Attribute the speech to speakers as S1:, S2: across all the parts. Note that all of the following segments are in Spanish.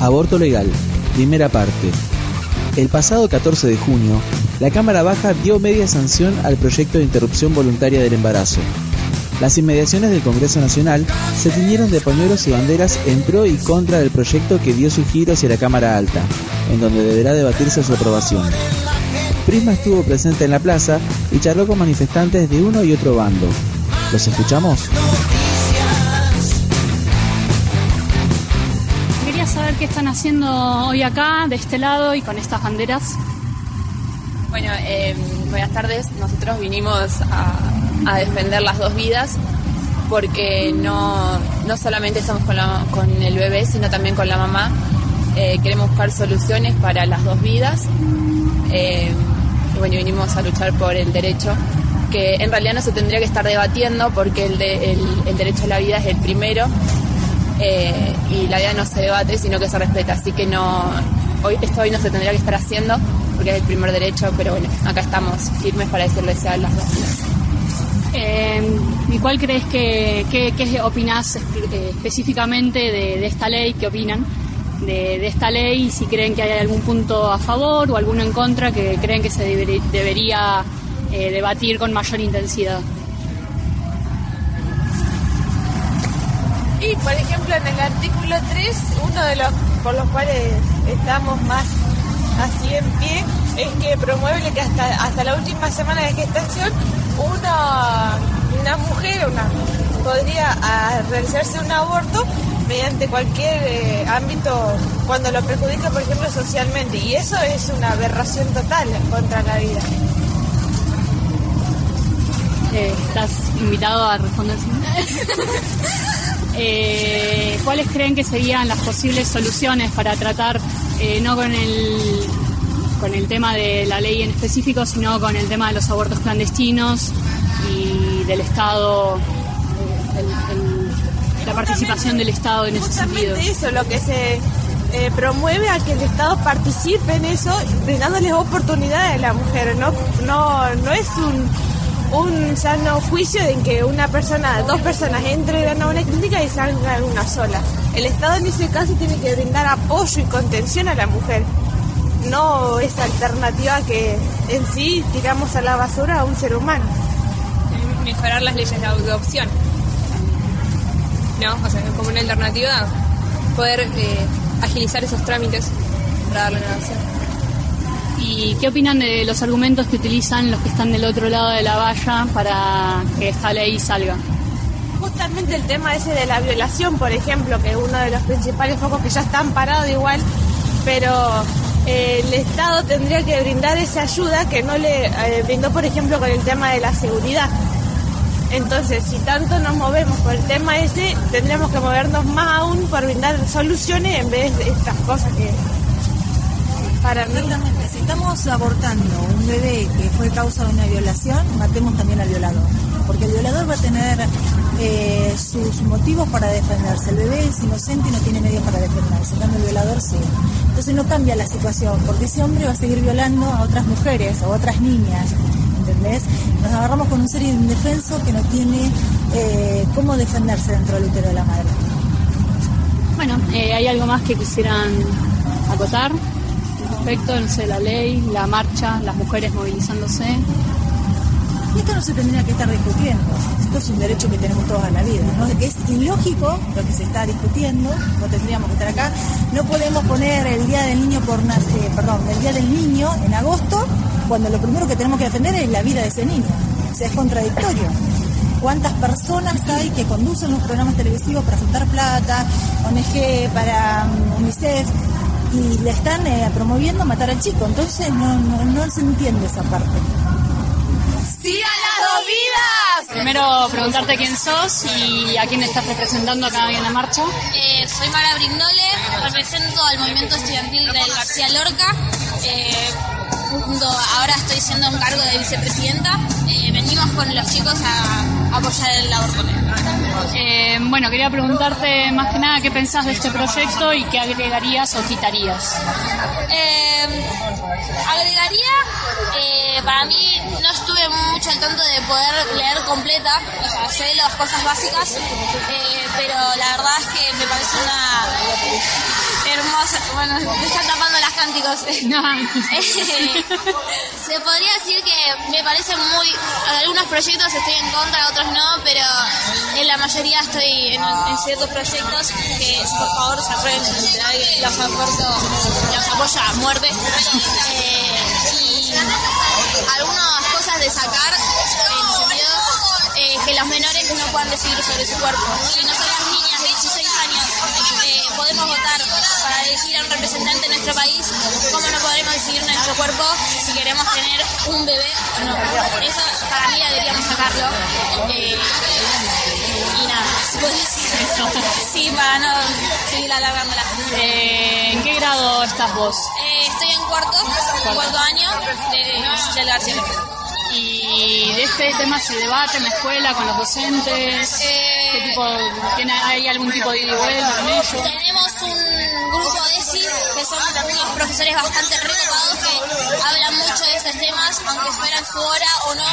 S1: Aborto legal. Primera parte. El pasado 14 de junio, la Cámara Baja dio media sanción al proyecto de interrupción voluntaria del embarazo. Las inmediaciones del Congreso Nacional se tiñeron de pañuelos y banderas en pro y contra del proyecto que dio su giro hacia la Cámara Alta, en donde deberá debatirse su aprobación. Prisma estuvo presente en la plaza y charló con manifestantes de uno y otro bando. ¿Los escuchamos?
S2: Qué están haciendo hoy acá, de este lado y con estas banderas.
S3: Bueno, eh, buenas tardes. Nosotros vinimos a, defender las dos vidas porque no, no solamente estamos con, el bebé, sino también con la mamá. Eh, queremos buscar soluciones para las dos vidas. Eh, bueno, vinimos a luchar por el derecho que en realidad no se tendría que estar debatiendo porque el, el, el derecho a la vida es el primero eh, y la vida no se debate sino que se respeta así que no hoy esto hoy no se tendría que estar haciendo porque es el primer derecho pero bueno acá estamos firmes para decirles a las dos
S2: eh, ¿Y cuál crees que, qué, qué opinás eh, específicamente de, de, esta ley? ¿Qué opinan de, de, esta ley? Y si creen que hay algún punto a favor o alguno en contra que creen que se deber, debería eh, debatir con mayor intensidad.
S4: Por ejemplo en el artículo 3, uno de los por los cuales estamos más así en pie es que promueve que hasta, hasta la última semana de gestación una, una mujer una, podría realizarse un aborto mediante cualquier eh, ámbito cuando lo perjudica, por ejemplo, socialmente. Y eso es una aberración total contra la vida.
S2: Eh, estás invitado a responder. eh, ¿Cuáles creen que serían las posibles soluciones para tratar, eh, no con el, con el tema de la ley en específico, sino con el tema de los abortos clandestinos y del Estado, el, el, la participación del Estado en ese sentido?
S4: eso, lo que se eh, promueve a que el Estado participe en eso, brindándoles oportunidades a la mujer. No, no, no es un un sano juicio en que una persona, dos personas entren a una clínica y salgan una sola. El Estado en ese caso tiene que brindar apoyo y contención a la mujer, no esa alternativa que en sí tiramos a la basura a un ser humano.
S3: Mejorar las leyes de adopción. No, o sea, como una alternativa, poder eh, agilizar esos trámites para darle una adopción.
S2: ¿Y qué opinan de los argumentos que utilizan los que están del otro lado de la valla para que esta ley salga?
S4: Justamente el tema ese de la violación, por ejemplo, que es uno de los principales focos que ya están parados igual, pero eh, el Estado tendría que brindar esa ayuda que no le eh, brindó, por ejemplo, con el tema de la seguridad. Entonces, si tanto nos movemos por el tema ese, tendríamos que movernos más aún por brindar soluciones en vez de estas cosas que para mí
S5: estamos abortando un bebé que fue causa de una violación, matemos también al violador. Porque el violador va a tener eh, sus motivos para defenderse. El bebé es inocente y no tiene medios para defenderse. En el violador sí. Entonces no cambia la situación, porque ese hombre va a seguir violando a otras mujeres o a otras niñas. ¿Entendés? Nos agarramos con un ser indefenso que no tiene eh, cómo defenderse dentro del útero de la madre.
S2: Bueno, eh, ¿hay algo más que quisieran acotar? Respecto, sé, la ley, la marcha, las mujeres movilizándose.
S5: Esto no se tendría que estar discutiendo. Esto es un derecho que tenemos todos a la vida. Es ilógico lo que se está discutiendo. No tendríamos que estar acá. No podemos poner el día del niño por eh, perdón, el día del niño en agosto cuando lo primero que tenemos que defender es la vida de ese niño. O sea, es contradictorio. ¿Cuántas personas hay que conducen los programas televisivos para juntar plata, ONG, para um, UNICEF, y le están eh, promoviendo matar al chico. Entonces no, no, no, se entiende esa parte.
S6: ¡Sí a las dos vidas!
S2: Primero preguntarte quién sos y a quién estás representando acá en la marcha.
S7: Eh, soy Mara Brignole, represento al movimiento estudiantil del García Lorca. Eh, ahora estoy siendo un cargo de vicepresidenta. Eh, venimos con los chicos a, a apoyar el aborto.
S2: Eh, bueno, quería preguntarte más que nada qué pensás de este proyecto y qué agregarías o quitarías.
S7: Eh, agregaría, eh, para mí no estuve mucho al tanto de poder leer completa, o sea, sé las cosas básicas, pero la verdad es que me parece una hermosa, chicos. se podría decir que me parece muy. algunos proyectos estoy en contra, otros no, pero en la mayoría estoy en, ciertos proyectos que por favor se aprueben, los aporto, los apoya a muerte. Eh, y algunas cosas de sacar en el sentido eh, que los menores no puedan decidir sobre su cuerpo. Si nosotras niñas de 16 años eh, podemos votar para elegir a un representante en nuestro país, ¿cómo no podremos decidir nuestro cuerpo si queremos tener un bebé o no? Eso para mí deberíamos sacarlo. Eh, y nada, Sí, para no seguir alargándola.
S2: Eh, ¿En qué grado estás vos?
S7: Eh, estoy en cuarto, cuarto año de, del García.
S2: ¿Y de este tema se debate en la escuela con los docentes? ¿Qué
S7: Eh,
S2: tipo, ¿tiene, ¿Hay algún tipo de ida vuelta con ellos?
S7: tenemos un grupo de ESI que son unos profesores bastante recopados que hablan mucho de estos temas, aunque fuera en su hora o no.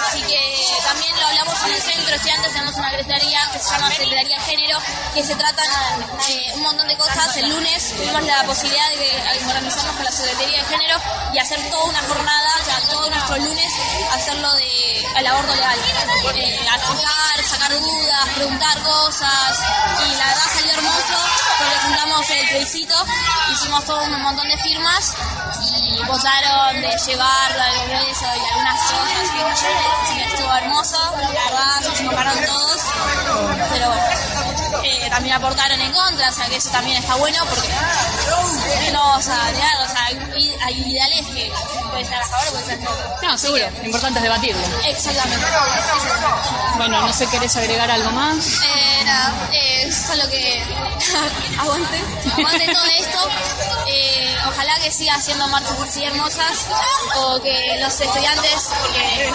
S7: Así que también lo hablamos en el centro estudiantes, tenemos una secretaría que se llama Secretaría de Género, que se tratan eh, un montón de cosas. El lunes tuvimos la posibilidad de que- organizarnos con la Secretaría de Género y hacer toda una jornada, ya todo nuestro lunes, hacerlo de el aborto legal. Eh, sacar dudas, preguntar cosas y la verdad salió hermoso porque el plebiscito, hicimos todo un montón de firmas y votaron de llevarlo al Congreso y algunas cosas que estuvo hermoso, la verdad se enojaron todos, pero bueno, eh, también aportaron en contra, o sea que eso también está bueno porque no vamos a negar, o sea, hay ideales que pueden estar a favor o pueden estar en contra.
S2: No, seguro. Lo importante es debatirlo.
S7: Exactamente.
S2: Bueno, no sé, ¿querés agregar algo más?
S7: Eh, nada, eh, solo que aguante, aguante todo esto. Eh, ojalá que siga haciendo marchas así hermosas o que los estudiantes, porque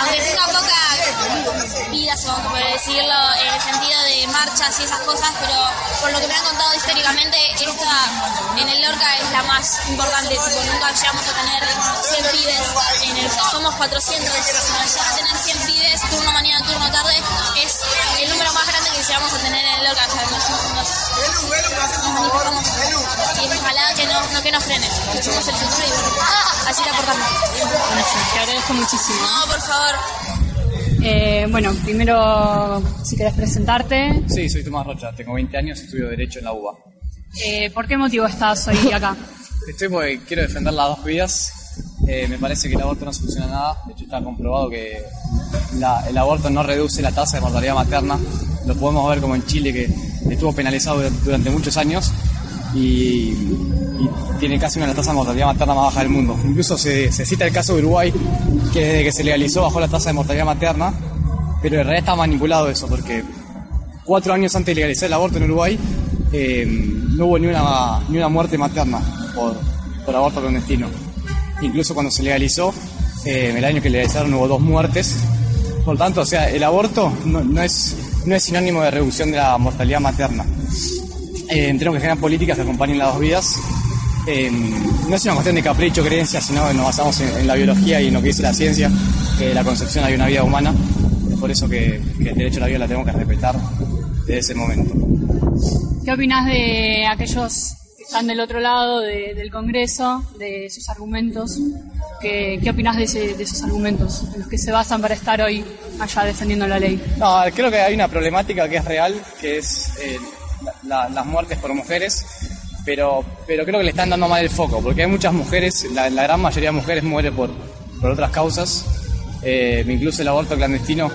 S7: aunque tenga poca vida, a poder decirlo, en el sentido de marchas y esas cosas, pero por lo que me han contado históricamente, esta en el Lorca es la más importante, tipo, nunca llegamos a tener 100 pibes, en el, somos 400, llegar a tener 100 pibes, turno mañana, turno tarde, es el número más grande que llegamos a tener en el Lorca, o sea, nos, nos, manifestamos y ojalá que no, no que nos frenen, que somos el futuro y así te aportamos.
S2: Te agradezco muchísimo.
S7: No, por favor.
S2: Eh, bueno, primero, si querés presentarte,
S8: Sí, soy Tomás Rocha, tengo 20 años, estudio Derecho en la UBA.
S2: eh, ¿por qué motivo estás hoy acá?
S8: Estoy porque quiero defender las dos vidas. Eh, me parece que el aborto no soluciona nada. De hecho, está comprobado que la- el aborto no reduce la tasa de mortalidad materna. Lo podemos ver como en Chile, que estuvo penalizado durante, durante muchos años y, y tiene casi una de las tasas de mortalidad materna más baja del mundo. Incluso se, se cita el caso de Uruguay, que desde que se legalizó bajó la tasa de mortalidad materna, pero en realidad está manipulado eso, porque cuatro años antes de legalizar el aborto en Uruguay, eh, no hubo ni una, ni una muerte materna por, por aborto clandestino. Incluso cuando se legalizó, eh, el año que legalizaron hubo dos muertes. Por tanto, o sea, el aborto no, no es, no es sinónimo de reducción de la mortalidad materna. Eh, tenemos que generar políticas que acompañen las dos vidas. Eh, no es una cuestión de capricho, creencia, sino que nos basamos en, en la biología y en lo que dice la ciencia, que de la concepción hay una vida humana. Es por eso que, que el derecho a la vida la tenemos que respetar desde ese momento.
S2: ¿Qué opinas de aquellos que están del otro lado de- del Congreso, de sus argumentos? ¿Qué, qué opinas de, ese- de esos argumentos en los que se basan para estar hoy allá defendiendo la ley?
S8: No, creo que hay una problemática que es real, que es eh, la- la- las muertes por mujeres, pero, pero creo que le están dando mal el foco, porque hay muchas mujeres, la, gran mayoría de mujeres muere por, por otras causas, eh, incluso el aborto clandestino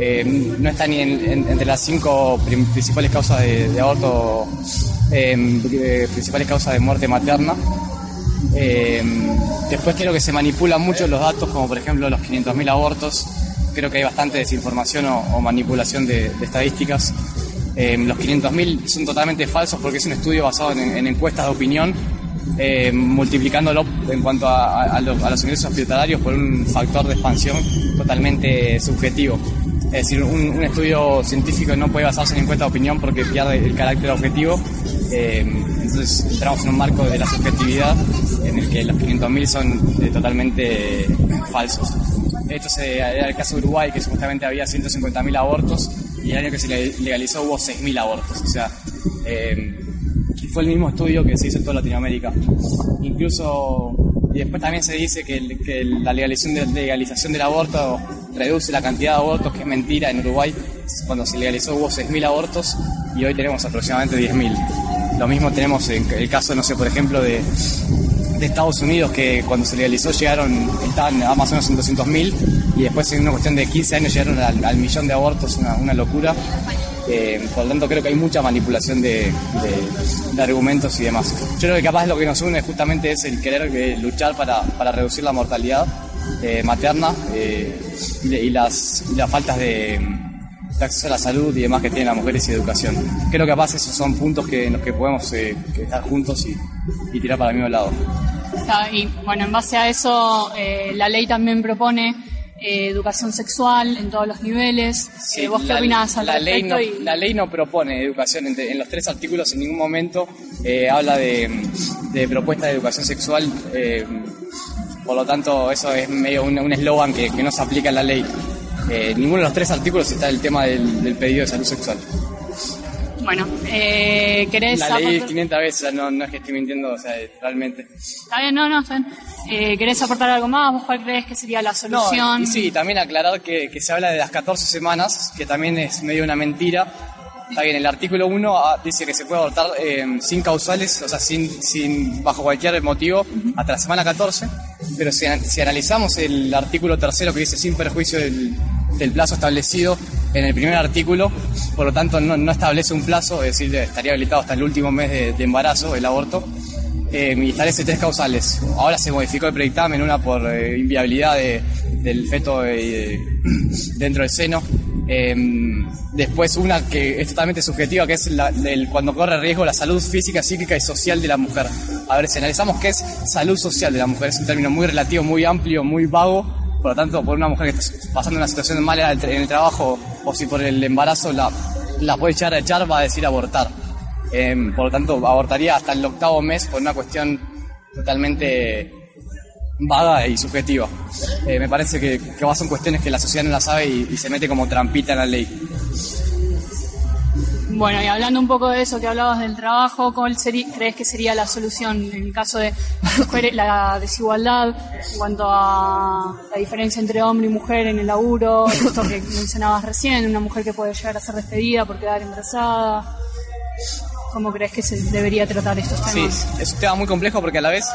S8: eh, no está ni en- en- entre las cinco principales causas de, aborto, eh, principales causas de muerte materna. Eh, después creo que se manipulan mucho los datos, como por ejemplo los 500.000 abortos. Creo que hay bastante desinformación o, manipulación de estadísticas. Eh, los 500.000 son totalmente falsos porque es un estudio basado en, en encuestas de opinión, eh, multiplicándolo en cuanto a, a- a los, a los ingresos hospitalarios por un factor de expansión totalmente subjetivo. Es decir, un, un estudio científico no puede basarse en encuestas de opinión porque pierde el carácter objetivo. Eh, entonces entramos en un marco de la subjetividad en el que los 500.000 son eh, totalmente falsos. Esto se, era el caso de Uruguay, que supuestamente había 150.000 abortos y el año que se le- legalizó hubo 6.000 abortos. O sea, eh, fue el mismo estudio que se hizo en toda Latinoamérica. Incluso, y después también se dice que, la legalización, legalización del aborto reduce la cantidad de abortos, que es mentira. En Uruguay, cuando se legalizó, hubo 6.000 abortos y hoy tenemos aproximadamente 10.000. Lo mismo tenemos en el caso, no sé, por ejemplo, de, de Estados Unidos, que cuando se legalizó llegaron, estaban a más o menos en 200.000 y después en una cuestión de 15 años llegaron al, millón de abortos, una, locura. Eh, por lo tanto, creo que hay mucha manipulación de, argumentos y demás. Yo creo que capaz lo que nos une justamente es el querer eh, luchar para, para, reducir la mortalidad eh, materna y, las, las faltas de, acceso a la salud y demás que tienen las mujeres y educación. Creo que capaz esos son puntos que, en los que podemos estar juntos y, y, tirar para el mismo lado.
S2: Y bueno, en base a eso, la ley también propone eh, educación sexual en todos los niveles. Eh, ¿Vos qué opinás al
S8: la ley, no, la ley no propone educación en, los tres artículos, en ningún momento eh, habla de, de, propuesta de educación sexual. por lo tanto, eso es medio un eslogan que, que, no se aplica en la ley. Ninguno de los tres artículos está el tema del, del pedido de salud sexual.
S2: Bueno, eh, ¿querés
S8: La leí 500 veces, no, no es que estoy mintiendo, o sea, realmente.
S2: Está bien, no, no, está bien. Eh, ¿Querés aportar algo más? ¿Vos cuál crees que sería la solución?
S8: No, y, sí, también aclarar que, que se habla de las 14 semanas, que también es medio una mentira. Está bien, el artículo 1 ah, dice que se puede abortar eh, sin causales, o sea, sin, sin, bajo cualquier motivo, hasta la semana 14. Pero si, si analizamos el artículo tercero que dice sin perjuicio del, del plazo establecido en el primer artículo, por lo tanto no, establece un plazo, es decir, estaría habilitado hasta el último mes de, embarazo el aborto, eh, y establece tres causales. Ahora se modificó el predictamen, una por eh, inviabilidad del feto eh, dentro del seno, em, después una que es totalmente subjetiva, que es la, del, cuando corre riesgo la salud física, psíquica y social de la mujer. A ver, si analizamos qué es salud social de la mujer, es un término muy relativo, muy amplio, muy vago, por lo tanto, por una mujer que está pasando una situación mala en el trabajo o si por el embarazo la, la puede echar a echar, va a decir abortar. Em, por lo tanto, abortaría hasta el octavo mes por una cuestión totalmente vaga y subjetiva. Eh, me parece que, que son cuestiones que la sociedad no la sabe y, y se mete como trampita en la ley.
S2: Bueno, y hablando un poco de eso que hablabas del trabajo, ¿cuál crees que sería la solución en el caso de la desigualdad en cuanto a la diferencia entre hombre y mujer en el laburo? Esto que mencionabas recién, una mujer que puede llegar a ser despedida por quedar embarazada. ¿Cómo crees que se debería tratar estos temas?
S8: Sí, es un tema muy complejo porque a la vez,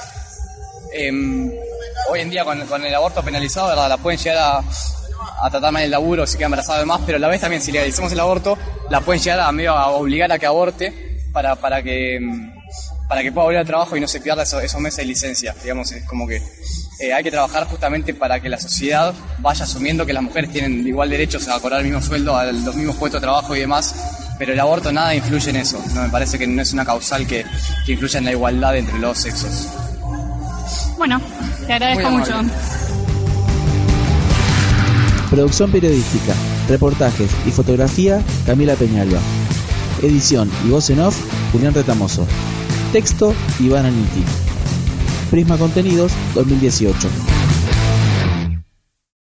S8: em, hoy en día con, el aborto penalizado, ¿verdad? la pueden llegar a a tratar mal el laburo, si queda embarazada de más, pero a la vez también si legalizamos el aborto, la pueden llegar a medio a obligar a que aborte para, para que para que pueda volver al trabajo y no se pierda esos, esos meses de licencia. Digamos, es como que eh, hay que trabajar justamente para que la sociedad vaya asumiendo que las mujeres tienen igual derechos a cobrar el mismo sueldo, a los mismos puestos de trabajo y demás, pero el aborto nada influye en eso. ¿no? Me parece que no es una causal que, que influya en la igualdad entre los sexos.
S2: Bueno, te agradezco mucho.
S1: Producción periodística, reportajes y fotografía, Camila Peñalba. Edición y voz en off, Julián Retamoso. Texto, Iván Aniti. Prisma Contenidos 2018.